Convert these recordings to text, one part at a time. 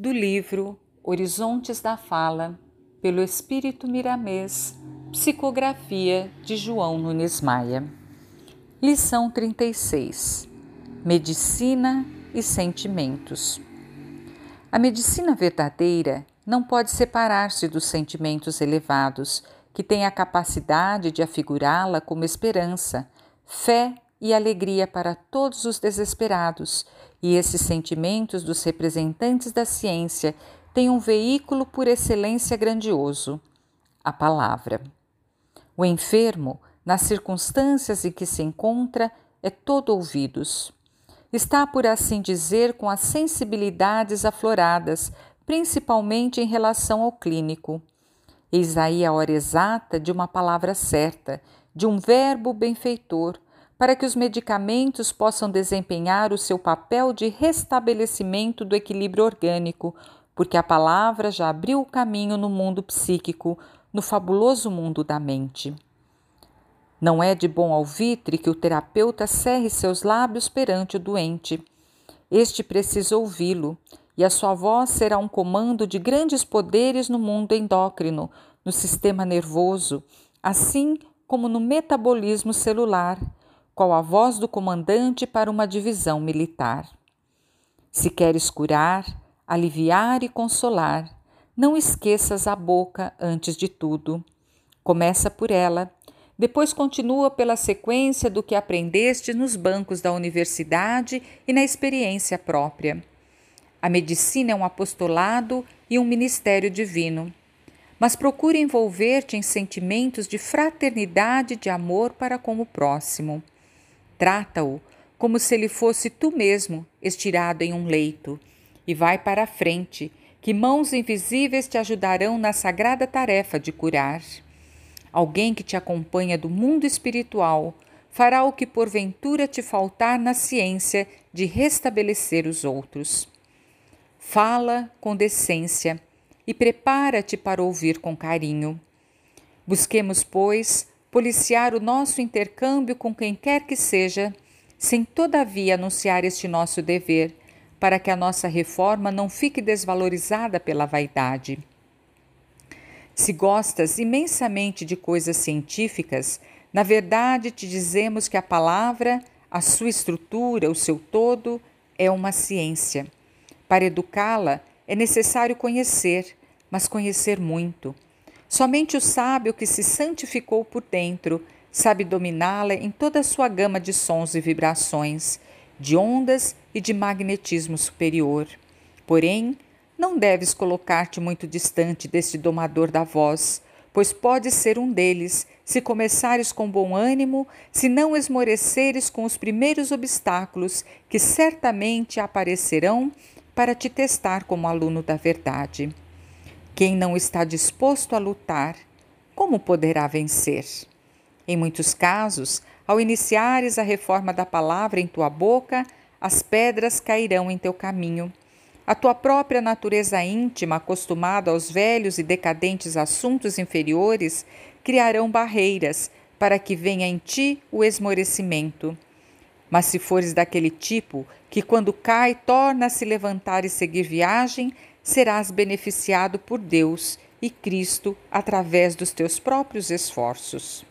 do livro Horizontes da Fala, pelo Espírito Miramês, psicografia de João Nunes Maia. Lição 36: Medicina e Sentimentos. A medicina verdadeira não pode separar-se dos sentimentos elevados, que têm a capacidade de afigurá-la como esperança, fé e alegria para todos os desesperados, e esses sentimentos dos representantes da ciência têm um veículo por excelência grandioso: a palavra. O enfermo, nas circunstâncias em que se encontra, é todo ouvidos. Está, por assim dizer, com as sensibilidades afloradas, principalmente em relação ao clínico. Eis aí a hora exata de uma palavra certa, de um verbo benfeitor, para que os medicamentos possam desempenhar o seu papel de restabelecimento do equilíbrio orgânico, porque a palavra já abriu o caminho no mundo psíquico, no fabuloso mundo da mente. Não é de bom alvitre que o terapeuta cerre seus lábios perante o doente. Este precisa ouvi-lo, e a sua voz será um comando de grandes poderes no mundo endócrino, no sistema nervoso, assim como no metabolismo celular qual a voz do comandante para uma divisão militar. Se queres curar, aliviar e consolar, não esqueças a boca antes de tudo. Começa por ela, depois continua pela sequência do que aprendeste nos bancos da universidade e na experiência própria. A medicina é um apostolado e um ministério divino. Mas procure envolver-te em sentimentos de fraternidade e de amor para com o próximo. Trata-o como se ele fosse tu mesmo estirado em um leito, e vai para a frente, que mãos invisíveis te ajudarão na sagrada tarefa de curar. Alguém que te acompanha do mundo espiritual fará o que porventura te faltar na ciência de restabelecer os outros. Fala com decência e prepara-te para ouvir com carinho. Busquemos, pois, policiar o nosso intercâmbio com quem quer que seja, sem todavia anunciar este nosso dever, para que a nossa reforma não fique desvalorizada pela vaidade. Se gostas imensamente de coisas científicas, na verdade te dizemos que a palavra, a sua estrutura, o seu todo, é uma ciência. Para educá-la é necessário conhecer, mas conhecer muito. Somente o sábio que se santificou por dentro sabe dominá-la em toda a sua gama de sons e vibrações, de ondas e de magnetismo superior. Porém, não deves colocar-te muito distante deste domador da voz, pois podes ser um deles, se começares com bom ânimo, se não esmoreceres com os primeiros obstáculos que certamente aparecerão para te testar como aluno da verdade. Quem não está disposto a lutar, como poderá vencer? Em muitos casos, ao iniciares a reforma da palavra em tua boca, as pedras cairão em teu caminho. A tua própria natureza íntima, acostumada aos velhos e decadentes assuntos inferiores, criarão barreiras para que venha em ti o esmorecimento. Mas se fores daquele tipo que, quando cai, torna a se levantar e seguir viagem, serás beneficiado por Deus e Cristo através dos teus próprios esforços.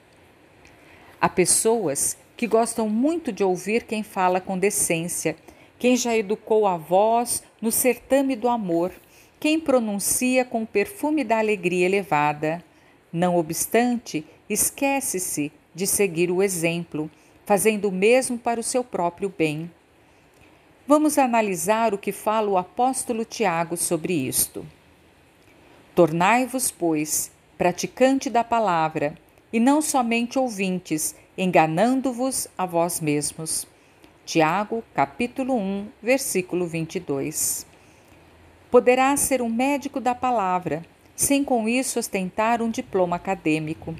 Há pessoas que gostam muito de ouvir quem fala com decência, quem já educou a voz no certame do amor, quem pronuncia com o perfume da alegria elevada. Não obstante, esquece-se de seguir o exemplo, fazendo o mesmo para o seu próprio bem. Vamos analisar o que fala o apóstolo Tiago sobre isto. Tornai-vos, pois, praticante da palavra, e não somente ouvintes, enganando-vos a vós mesmos. Tiago, capítulo 1, versículo 22. Poderá ser um médico da palavra, sem com isso ostentar um diploma acadêmico.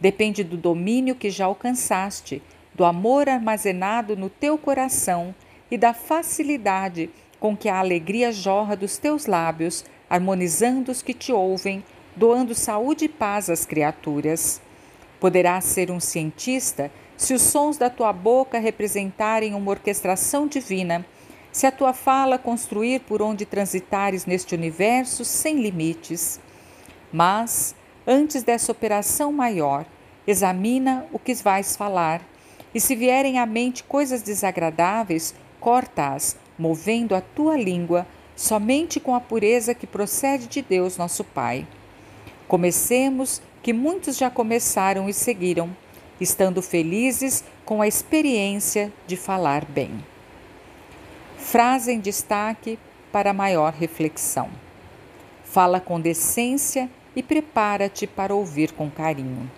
Depende do domínio que já alcançaste, do amor armazenado no teu coração e da facilidade com que a alegria jorra dos teus lábios, harmonizando os que te ouvem, doando saúde e paz às criaturas. Poderás ser um cientista se os sons da tua boca representarem uma orquestração divina, se a tua fala construir por onde transitares neste universo sem limites. Mas, antes dessa operação maior, examina o que vais falar, e se vierem à mente coisas desagradáveis, corta-as, movendo a tua língua somente com a pureza que procede de Deus, nosso Pai. Comecemos que muitos já começaram e seguiram, estando felizes com a experiência de falar bem. Frase em destaque para maior reflexão. Fala com decência e prepara-te para ouvir com carinho.